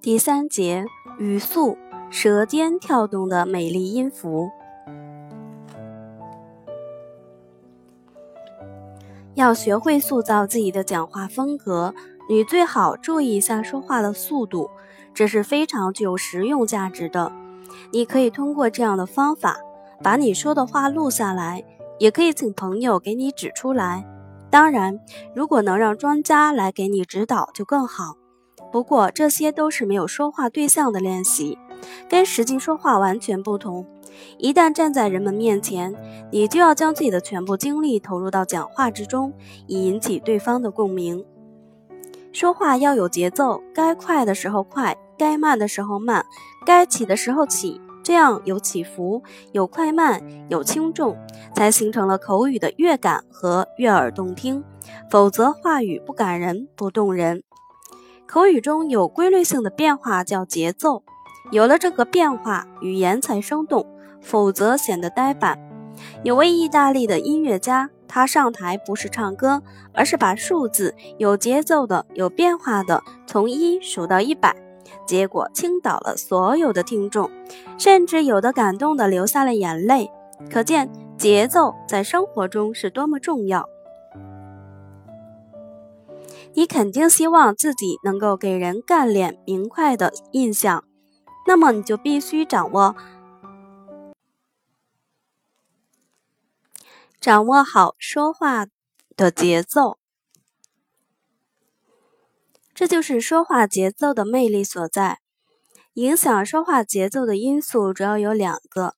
第三节语速，舌尖跳动的美丽音符。要学会塑造自己的讲话风格，你最好注意一下说话的速度，这是非常具有实用价值的。你可以通过这样的方法，把你说的话录下来，也可以请朋友给你指出来。当然，如果能让专家来给你指导，就更好。不过这些都是没有说话对象的练习，跟实际说话完全不同。一旦站在人们面前，你就要将自己的全部精力投入到讲话之中，以引起对方的共鸣。说话要有节奏，该快的时候快，该慢的时候慢，该起的时候起，这样有起伏，有快慢，有轻重，才形成了口语的乐感和悦耳动听。否则，话语不感人，不动人。口语中有规律性的变化叫节奏，有了这个变化，语言才生动，否则显得呆板。有位意大利的音乐家，他上台不是唱歌，而是把数字有节奏的、有变化的从一数到一百，结果倾倒了所有的听众，甚至有的感动的流下了眼泪。可见节奏在生活中是多么重要。你肯定希望自己能够给人干练明快的印象，那么你就必须掌握掌握好说话的节奏。这就是说话节奏的魅力所在。影响说话节奏的因素主要有两个：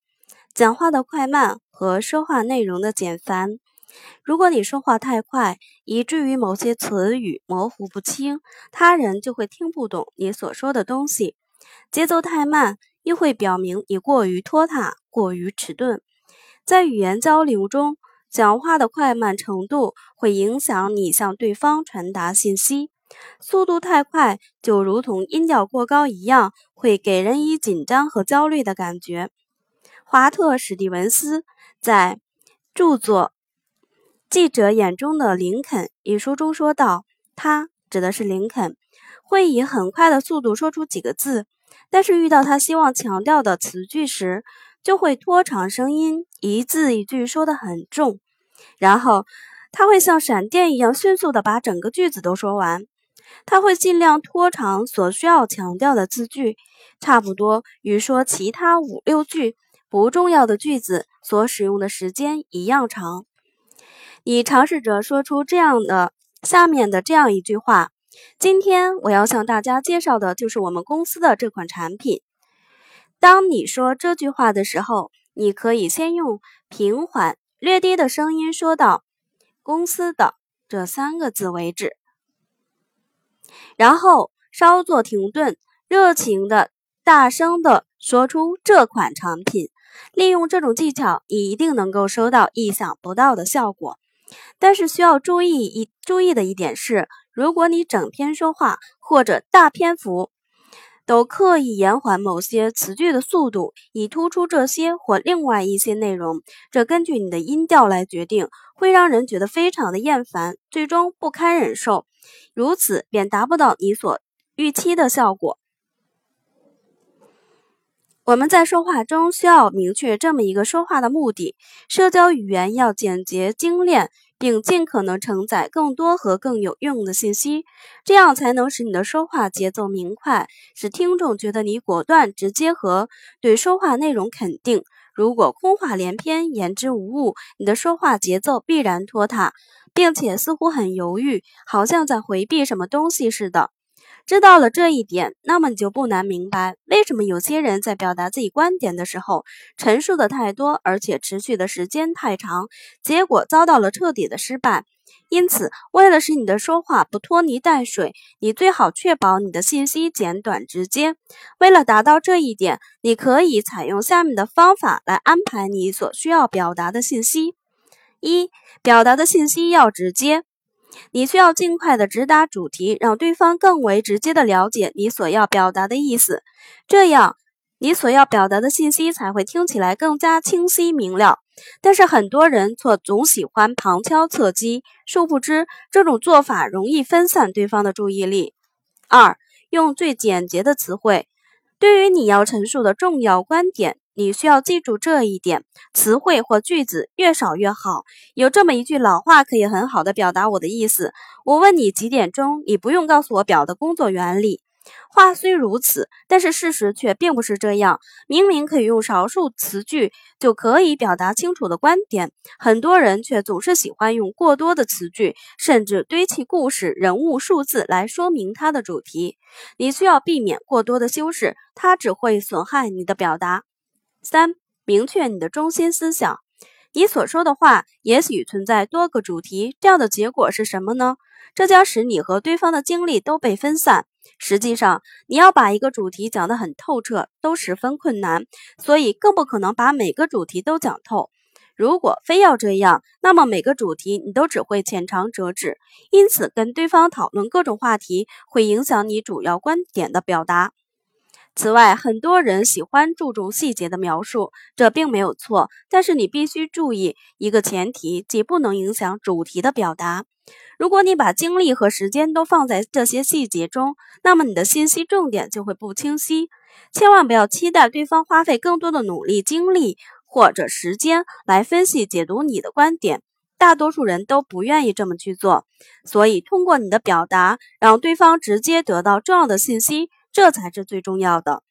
讲话的快慢和说话内容的简繁。如果你说话太快，以至于某些词语模糊不清，他人就会听不懂你所说的东西；节奏太慢，又会表明你过于拖沓、过于迟钝。在语言交流中，讲话的快慢程度会影响你向对方传达信息。速度太快，就如同音调过高一样，会给人以紧张和焦虑的感觉。华特·史蒂文斯在著作。记者眼中的林肯一书中说道：“他指的是林肯，会以很快的速度说出几个字，但是遇到他希望强调的词句时，就会拖长声音，一字一句说得很重。然后他会像闪电一样迅速地把整个句子都说完。他会尽量拖长所需要强调的字句，差不多与说其他五六句不重要的句子所使用的时间一样长。”你尝试着说出这样的下面的这样一句话：今天我要向大家介绍的就是我们公司的这款产品。当你说这句话的时候，你可以先用平缓、略低的声音说到“公司的”这三个字为止，然后稍作停顿，热情地、大声地说出这款产品。利用这种技巧，你一定能够收到意想不到的效果。但是需要注意一注意的一点是，如果你整篇说话或者大篇幅都刻意延缓某些词句的速度，以突出这些或另外一些内容，这根据你的音调来决定，会让人觉得非常的厌烦，最终不堪忍受，如此便达不到你所预期的效果。我们在说话中需要明确这么一个说话的目的：社交语言要简洁精炼，并尽可能承载更多和更有用的信息，这样才能使你的说话节奏明快，使听众觉得你果断、直接和对说话内容肯定。如果空话连篇、言之无物，你的说话节奏必然拖沓，并且似乎很犹豫，好像在回避什么东西似的。知道了这一点，那么你就不难明白，为什么有些人在表达自己观点的时候，陈述的太多，而且持续的时间太长，结果遭到了彻底的失败。因此，为了使你的说话不拖泥带水，你最好确保你的信息简短直接。为了达到这一点，你可以采用下面的方法来安排你所需要表达的信息：一、表达的信息要直接。你需要尽快的直达主题，让对方更为直接的了解你所要表达的意思，这样你所要表达的信息才会听起来更加清晰明了。但是很多人却总喜欢旁敲侧击，殊不知这种做法容易分散对方的注意力。二，用最简洁的词汇。对于你要陈述的重要观点，你需要记住这一点：词汇或句子越少越好。有这么一句老话，可以很好的表达我的意思。我问你几点钟，你不用告诉我表的工作原理。话虽如此，但是事实却并不是这样。明明可以用少数词句就可以表达清楚的观点，很多人却总是喜欢用过多的词句，甚至堆砌故事、人物、数字来说明他的主题。你需要避免过多的修饰，它只会损害你的表达。三、明确你的中心思想。你所说的话也许存在多个主题，这样的结果是什么呢？这将使你和对方的精力都被分散。实际上，你要把一个主题讲得很透彻，都十分困难，所以更不可能把每个主题都讲透。如果非要这样，那么每个主题你都只会浅尝辄止。因此，跟对方讨论各种话题会影响你主要观点的表达。此外，很多人喜欢注重细节的描述，这并没有错，但是你必须注意一个前提，即不能影响主题的表达。如果你把精力和时间都放在这些细节中，那么你的信息重点就会不清晰。千万不要期待对方花费更多的努力、精力或者时间来分析、解读你的观点。大多数人都不愿意这么去做，所以通过你的表达，让对方直接得到重要的信息，这才是最重要的。